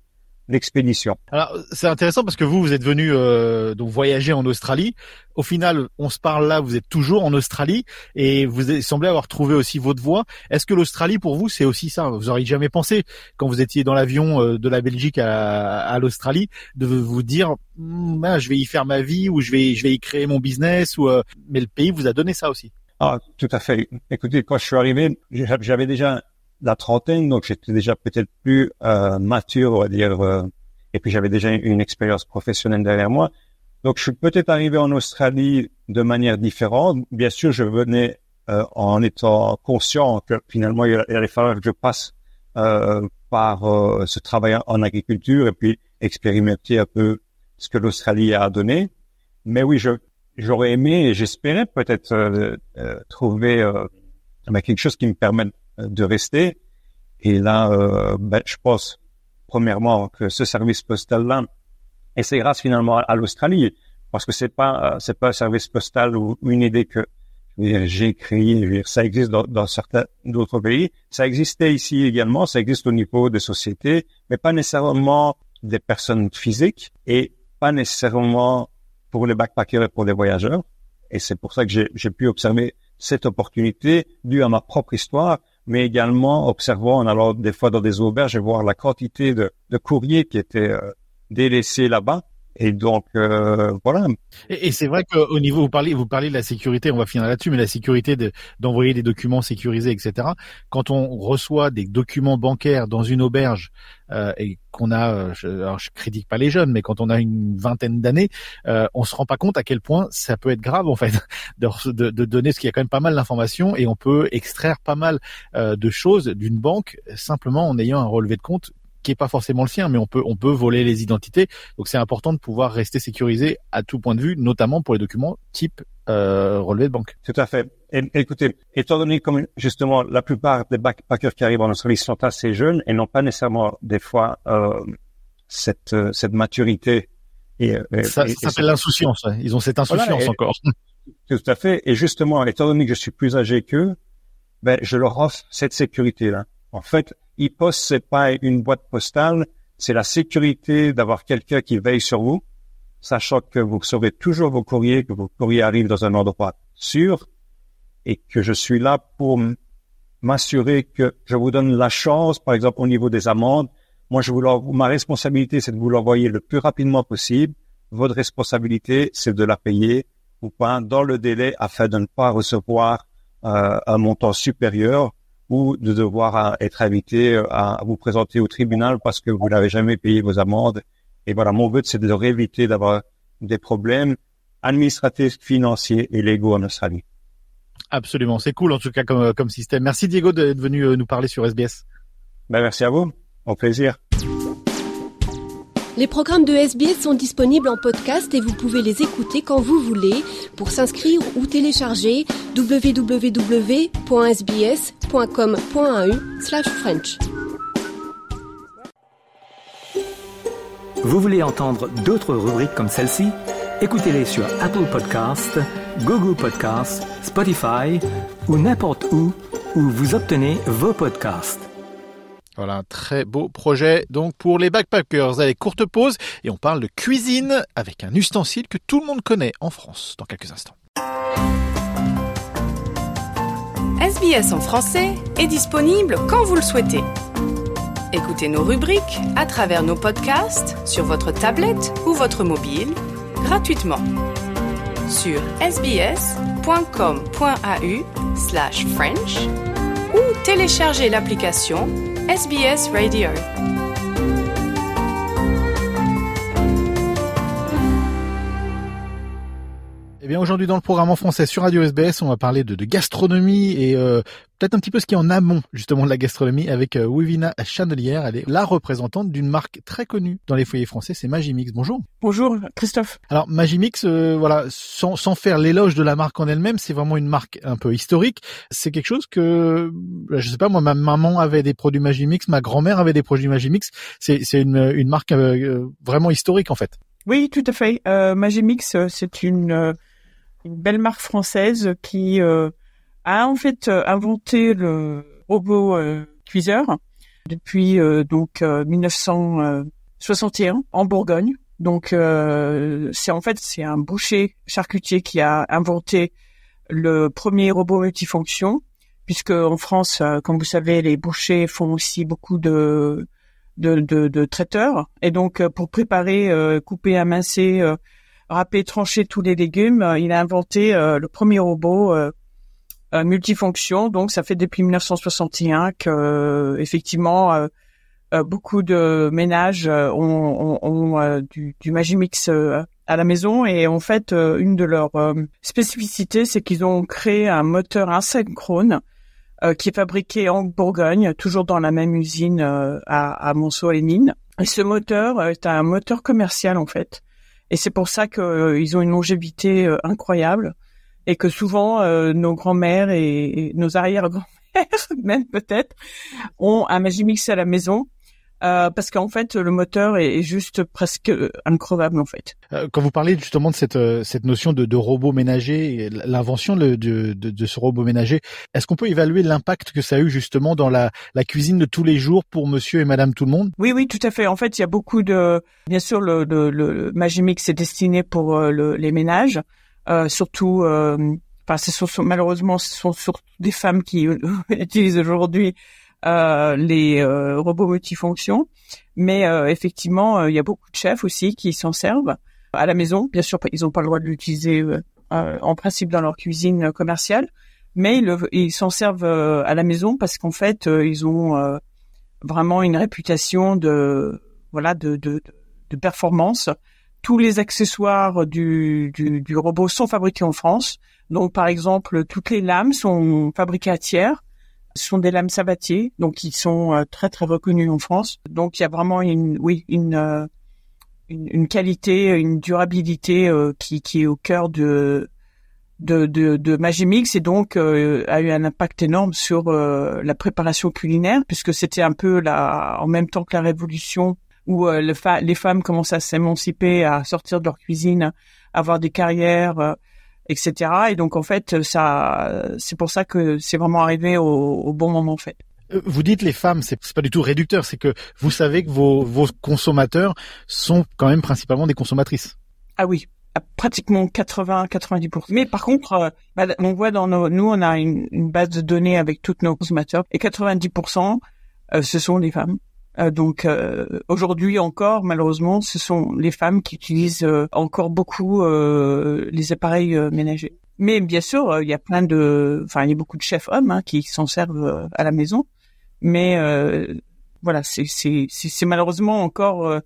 l'expédition. Alors c'est intéressant parce que vous vous êtes venu euh, donc voyager en Australie. Au final, on se parle là, vous êtes toujours en Australie et vous semblez avoir trouvé aussi votre voie. Est-ce que l'Australie pour vous c'est aussi ça? Vous auriez jamais pensé quand vous étiez dans l'avion euh, de la Belgique à, à l'Australie de vous dire hm, ah, je vais y faire ma vie ou je vais je vais y créer mon business ou euh, mais le pays vous a donné ça aussi. Ah tout à fait. Écoutez, quand je suis arrivé, j'avais déjà la trentaine, donc j'étais déjà peut-être plus euh, mature, on va dire, euh, et puis j'avais déjà une expérience professionnelle derrière moi. Donc je suis peut-être arrivé en Australie de manière différente. Bien sûr, je venais euh, en étant conscient que finalement il allait falloir que je passe euh, par euh, ce travail en agriculture et puis expérimenter un peu ce que l'Australie a donné. Mais oui, je j'aurais aimé et j'espérais peut-être trouver quelque chose qui me permette de rester. Et là, euh, ben, je pense premièrement que ce service postal-là, grâce finalement à, l'Australie, parce que c'est pas euh, c'est pas un service postal ou une idée que j'ai créé. Ça existe dans, dans certains d'autres pays. Ça existait ici également. Ça existe au niveau des sociétés, mais pas nécessairement des personnes physiques et pas nécessairement pour les backpackers et pour les voyageurs. Et c'est pour ça que j'ai pu observer cette opportunité due à ma propre histoire, mais également observant en allant des fois dans des auberges et voir la quantité de, courriers qui étaient euh, délaissés là-bas. Et donc euh, voilà. Et, c'est vrai qu'au niveau vous parlez vous parlez de la sécurité, on va finir là-dessus, mais la sécurité d'envoyer des documents sécurisés, etc. Quand on reçoit des documents bancaires dans une auberge euh, et qu'on a, euh, je, alors je critique pas les jeunes, mais quand on a une vingtaine d'années, euh, on se rend pas compte à quel point ça peut être grave en fait de, de, de donner ce qu'il y a quand même pas mal d'informations et on peut extraire pas mal euh, de choses d'une banque simplement en ayant un relevé de compte qui est pas forcément le sien, mais on peut on peut voler les identités. Donc c'est important de pouvoir rester sécurisé à tout point de vue, notamment pour les documents type euh, relevé de banque. Tout à fait. Et, écoutez, étant donné comme justement la plupart des backpackers qui arrivent en Australie sont assez jeunes et n'ont pas nécessairement des fois euh, cette euh, cette maturité. Et, ça, ça s'appelle l'insouciance. Ils ont cette insouciance encore. Tout à fait. Et justement, étant donné que je suis plus âgé qu'eux, ben je leur offre cette sécurité là. En fait, e-post c'est pas une boîte postale, c'est la sécurité d'avoir quelqu'un qui veille sur vous, sachant que vous recevez toujours vos courriers, que vos courriers arrivent dans un endroit sûr, et que je suis là pour m'assurer que je vous donne la chance, par exemple au niveau des amendes. Moi, je vous ma responsabilité, c'est de vous l'envoyer le plus rapidement possible. Votre responsabilité, c'est de la payer ou pas dans le délai afin de ne pas recevoir euh, un montant supérieur ou de devoir euh, être invité euh, à vous présenter au tribunal parce que vous n'avez jamais payé vos amendes. Et voilà, mon but, c'est de rééviter d'avoir des problèmes administratifs, financiers et légaux en Australie. Absolument, c'est cool en tout cas comme, comme système. Merci Diego d'être venu nous parler sur SBS. Ben, merci à vous, au plaisir. Les programmes de SBS sont disponibles en podcast et vous pouvez les écouter quand vous voulez. Pour s'inscrire ou télécharger, www.sbs.com.au/french. Vous voulez entendre d'autres rubriques comme celle-ci? Écoutez-les sur Apple Podcasts, Google Podcasts, Spotify ou n'importe où où vous obtenez vos podcasts. Voilà, un très beau projet donc pour les backpackers. Allez, courte pause et on parle de cuisine avec un ustensile que tout le monde connaît en France dans quelques instants. SBS en français est disponible quand vous le souhaitez. Écoutez nos rubriques à travers nos podcasts sur votre tablette ou votre mobile gratuitement sur sbs.com.au slash French ou téléchargez l'application SBS Radio. Eh bien aujourd'hui dans le programme en français sur Radio SBS, on va parler de, de gastronomie et euh, peut-être un petit peu ce qui est en amont justement de la gastronomie avec euh, Wivina Chandelière. Elle est la représentante d'une marque très connue dans les foyers français, c'est Magimix. Bonjour. Bonjour Christophe. Alors Magimix, euh, voilà, sans, sans faire l'éloge de la marque en elle-même, c'est vraiment une marque un peu historique. C'est quelque chose que, je sais pas, moi ma maman avait des produits Magimix, ma grand-mère avait des produits Magimix. C'est une, une marque vraiment historique en fait. Oui, tout à fait. Magimix, c'est une une belle marque française qui euh, a en fait euh, inventé le robot euh, cuiseur depuis donc 1961 en Bourgogne. Donc c'est en fait c'est un boucher charcutier qui a inventé le premier robot multifonction puisque en France, comme vous savez, les bouchers font aussi beaucoup de de, de, de traiteurs et donc pour préparer, couper, amincer râper, trancher tous les légumes. Euh, il a inventé euh, le premier robot euh, multifonction. Donc, ça fait depuis 1961 que effectivement beaucoup de ménages ont, ont, du, du Magimix à la maison et en fait une de leurs spécificités c'est qu'ils ont créé un moteur asynchrone qui est fabriqué en Bourgogne, toujours dans la même usine à, à Monceau-les-Mines. Et ce moteur est un moteur commercial en fait. Et c'est pour ça qu'ils euh, ont une longévité euh, incroyable et que souvent euh, nos grands-mères et, nos arrière-grands-mères, même peut-être, ont un Magimix à la maison euh, parce qu'en fait le moteur est, juste presque incroyable en fait. quand vous parlez justement de cette cette notion de, de robot ménager, l'invention de, de, de, ce robot ménager, est-ce qu'on peut évaluer l'impact que ça a eu justement dans la, la cuisine de tous les jours pour Monsieur et Madame tout le monde? Oui, oui, tout à fait. En fait, il y a beaucoup de, bien sûr, le, le, le Magimix est destiné pour le, les ménages, euh, surtout. Euh, Enfin, c'est malheureusement, ce sont surtout des femmes qui utilisent aujourd'hui euh, les euh, robots multifonctions. Mais euh, effectivement, il y a beaucoup de chefs aussi qui s'en servent à la maison. Bien sûr, ils n'ont pas le droit de l'utiliser en principe dans leur cuisine commerciale, mais ils s'en servent à la maison parce qu'en fait, ils ont vraiment une réputation de voilà de, de, de performance. Tous les accessoires du, du, du, robot sont fabriqués en France. Donc, par exemple, toutes les lames sont fabriquées à tiers. Sont des lames sabatier, donc qui sont euh, très très reconnues en France. Donc il y a vraiment une, oui, une, euh, une, une, qualité, une durabilité euh, qui, qui est au cœur de de, de, de Magimix et donc euh, a eu un impact énorme sur euh, la préparation culinaire puisque c'était un peu la, en même temps que la révolution où euh, les femmes commencent à s'émanciper, à sortir de leur cuisine, avoir des carrières, etc. Et donc en fait, ça, c'est pour ça que c'est vraiment arrivé au, au, bon moment en fait. Vous dites les femmes, c'est pas du tout réducteur, c'est que vous savez que vos, vos consommateurs sont quand même principalement des consommatrices. Ah oui, pratiquement 80-90%. Mais par contre, euh, bah, on voit dans nos, nous, on a une, une, base de données avec tous nos consommateurs et 90%, euh, ce sont les femmes. Euh, donc aujourd'hui encore, malheureusement, ce sont les femmes qui utilisent encore beaucoup les appareils ménagers. Mais bien sûr, il y a plein de, enfin, il y a beaucoup de chefs hommes hein, qui s'en servent à la maison. Mais voilà, c'est malheureusement encore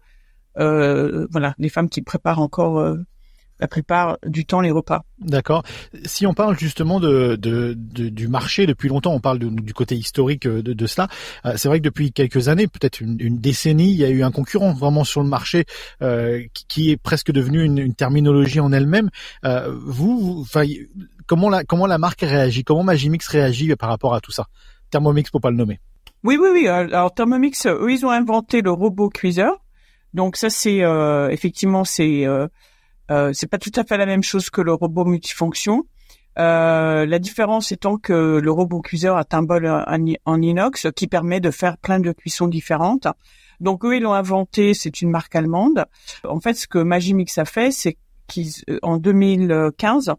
voilà les femmes qui préparent encore la plupart du temps les repas. D'accord. Si on parle justement de, de, du marché depuis longtemps, on parle du côté historique de, de cela. Euh, c'est vrai que depuis quelques années, peut-être une, une, décennie, il y a eu un concurrent vraiment sur le marché euh, qui, est presque devenu une, une terminologie en elle-même. Euh, vous, enfin, comment la comment la marque réagit? Comment Magimix réagit par rapport à tout ça? Thermomix pour pas le nommer. Oui, oui, oui. Alors Thermomix, eux, ils ont inventé le robot cuiseur. Donc ça, c'est effectivement c'est euh, c'est pas tout à fait la même chose que le robot multifonction. Euh, la différence étant que le robot cuiseur a un bol en, inox qui permet de faire plein de cuissons différentes. Donc eux, ils l'ont inventé, c'est une marque allemande. En fait, ce que Magimix a fait, c'est qu'en 2015,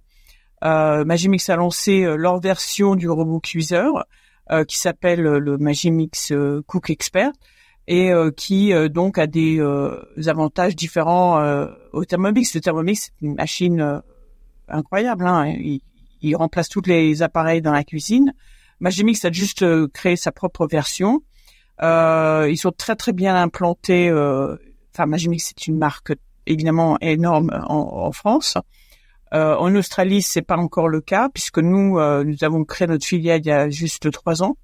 euh, Magimix a lancé euh, leur version du robot cuiseur euh, qui s'appelle le Magimix Cook Expert et euh, qui euh, donc a des euh, avantages différents au Thermomix. Le Thermomix, c'est une machine incroyable. Hein. Il, il, remplace tous les appareils dans la cuisine. Magimix a juste créé sa propre version. ils sont très très bien implantés. Enfin, Magimix, c'est une marque évidemment énorme en, en France. Euh, en Australie, c'est pas encore le cas puisque nous, nous avons créé notre filiale il y a juste trois ans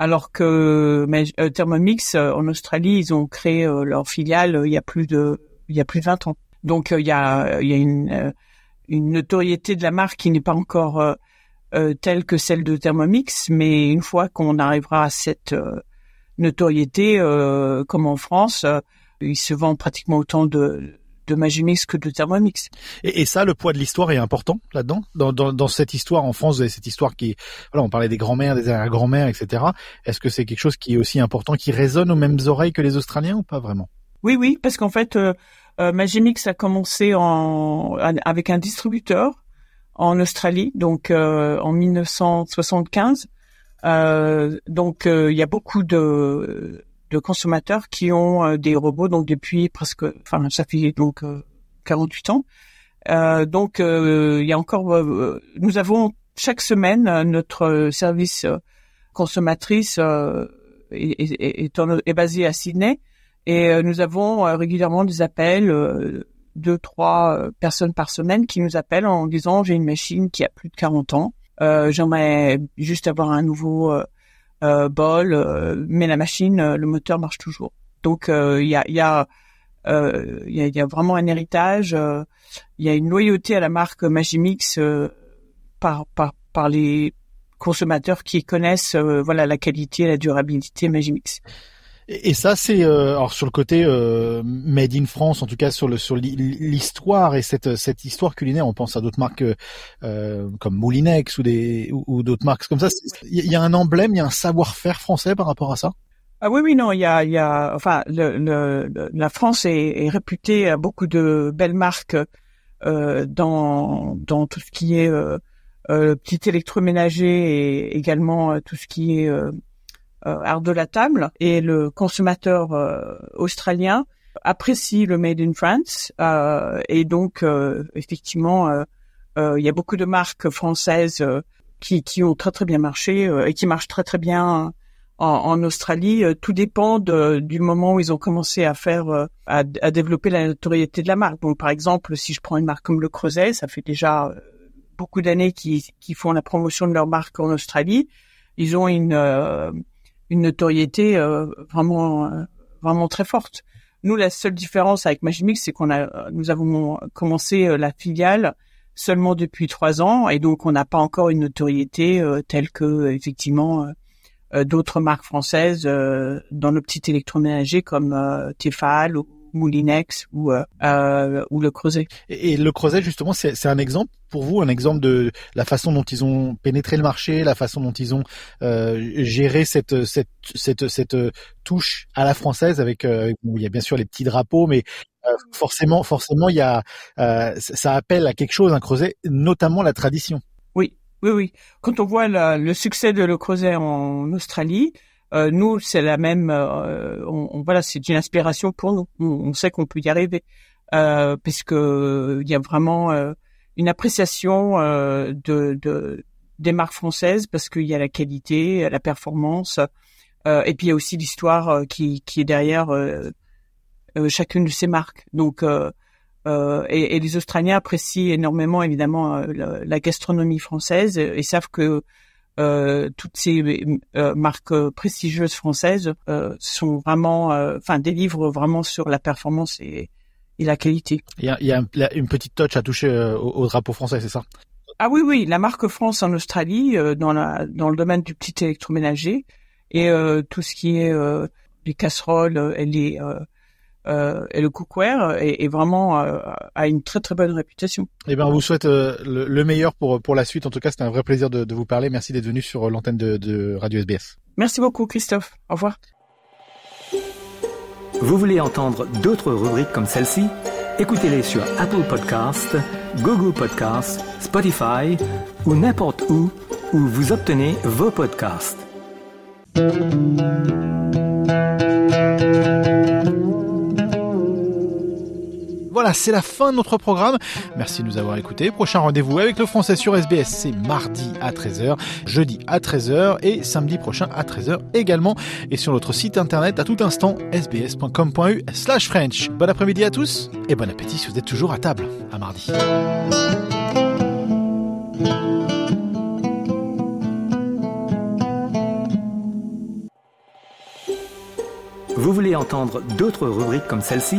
alors que euh, Thermomix euh, en Australie, ils ont créé euh, leur filiale il y a plus de il y a plus de 20 ans. Donc il y a il y a une une notoriété de la marque qui n'est pas encore telle que celle de Thermomix, mais une fois qu'on arrivera à cette notoriété, comme en France, il se vend pratiquement autant de de Magimix que de Thermomix. Et, et ça, le poids de l'histoire est important là-dedans. Dans, dans, dans, cette histoire en France, cette histoire qui, voilà, on parlait des grands-mères, des arrière-grands-mères, etc. Est-ce que c'est quelque chose qui est aussi important, qui résonne aux mêmes oreilles que les Australiens ou pas vraiment? Oui, oui, parce qu'en fait, euh, euh, Magimix a commencé en avec un distributeur en Australie, donc euh, en 1975. Euh, donc il y a beaucoup de de consommateurs qui ont euh, des robots donc depuis presque, enfin ça fait donc 48 euh, ans. Euh, donc il y a encore, nous avons chaque semaine notre service consommatrice est, est, est, basé à Sydney et nous avons régulièrement des appels deux trois personnes par semaine qui nous appellent en disant j'ai une machine qui a plus de 40 ans, euh, j'aimerais juste avoir un nouveau euh, bol, euh, mais la machine, euh, le moteur marche toujours. Donc il y a, y, a, y, a, y a vraiment un héritage, il y a une loyauté à la marque Magimix par, par, par les consommateurs qui connaissent voilà la qualité la durabilité Magimix. Et, ça, c'est euh, alors sur le côté euh, made in France, en tout cas sur le sur l'histoire et cette cette histoire culinaire. On pense à d'autres marques euh, comme Moulinex ou des ou, d'autres marques comme ça. Il y a un emblème, il y a un savoir-faire français par rapport à ça? Ah oui, oui, non, il y a, il y a, enfin, le, le, la France est, est, réputée à beaucoup de belles marques euh, dans dans tout ce qui est euh, euh, petit électroménager et également tout ce qui est euh, art de la table et le consommateur euh, australien apprécie le made in France euh, et donc effectivement il y a beaucoup de marques françaises qui, qui ont très très bien marché et qui marchent très très bien en, en Australie. tout dépend de, du moment où ils ont commencé à faire à, à, développer la notoriété de la marque. Donc par exemple, si je prends une marque comme le Creuset, ça fait déjà beaucoup d'années qu'ils font la promotion de leur marque en Australie. Ils ont une une notoriété euh, vraiment euh, vraiment très forte. Nous, la seule différence avec Magimix, c'est qu'on a nous avons commencé euh, la filiale seulement depuis trois ans et donc on n'a pas encore une notoriété telle que effectivement d'autres marques françaises dans nos petits électroménagers comme Tefal ou Moulinex ou euh, ou le Creuset. Et, le Creuset justement, c'est un exemple pour vous, un exemple de la façon dont ils ont pénétré le marché, la façon dont ils ont euh, géré cette cette cette cette touche à la française avec euh, il y a bien sûr les petits drapeaux, mais euh, forcément forcément il y a euh, ça appelle à quelque chose un Creuset, notamment la tradition. Oui, oui, oui. Quand on voit le succès de le Creuset en Australie, euh, nous, c'est la même. Euh, on, voilà, c'est une inspiration pour nous. On, sait qu'on peut y arriver, euh, puisque il y a vraiment euh, une appréciation de, de, des marques françaises parce qu'il y a la qualité, la performance, et puis il y a aussi l'histoire qui, qui est derrière chacune de ces marques. Donc et, et, les Australiens apprécient énormément évidemment la, gastronomie française et savent que euh, toutes ces euh, marques prestigieuses françaises euh, sont vraiment, enfin, délivrent vraiment sur la performance et, et la qualité. Il y a, il y a une petite touch à toucher au, drapeau français, c'est ça? Ah oui, oui, la marque France en Australie, dans, la, dans le domaine du petit électroménager, et tout ce qui est les casseroles et les euh, et le cookware est, est vraiment euh, a une très très bonne réputation. Eh ben, on vous souhaite euh, le, meilleur pour pour la suite. En tout cas, c'était un vrai plaisir de, de vous parler. Merci d'être venu sur l'antenne de, de Radio SBS. Merci beaucoup, Christophe. Au revoir. Vous voulez entendre d'autres rubriques comme celle-ci? Écoutez-les sur Apple Podcasts, Google Podcasts, Spotify ou n'importe où où vous obtenez vos podcasts. Voilà, c'est la fin de notre programme. Merci de nous avoir écoutés. Prochain rendez-vous avec le français sur SBS, c'est mardi à 13h, jeudi à 13h et samedi prochain à 13h également. Et sur notre site internet à tout instant, sbs.com.u slash French. Bon après-midi à tous et bon appétit si vous êtes toujours à table. À mardi. Vous voulez entendre d'autres rubriques comme celle-ci?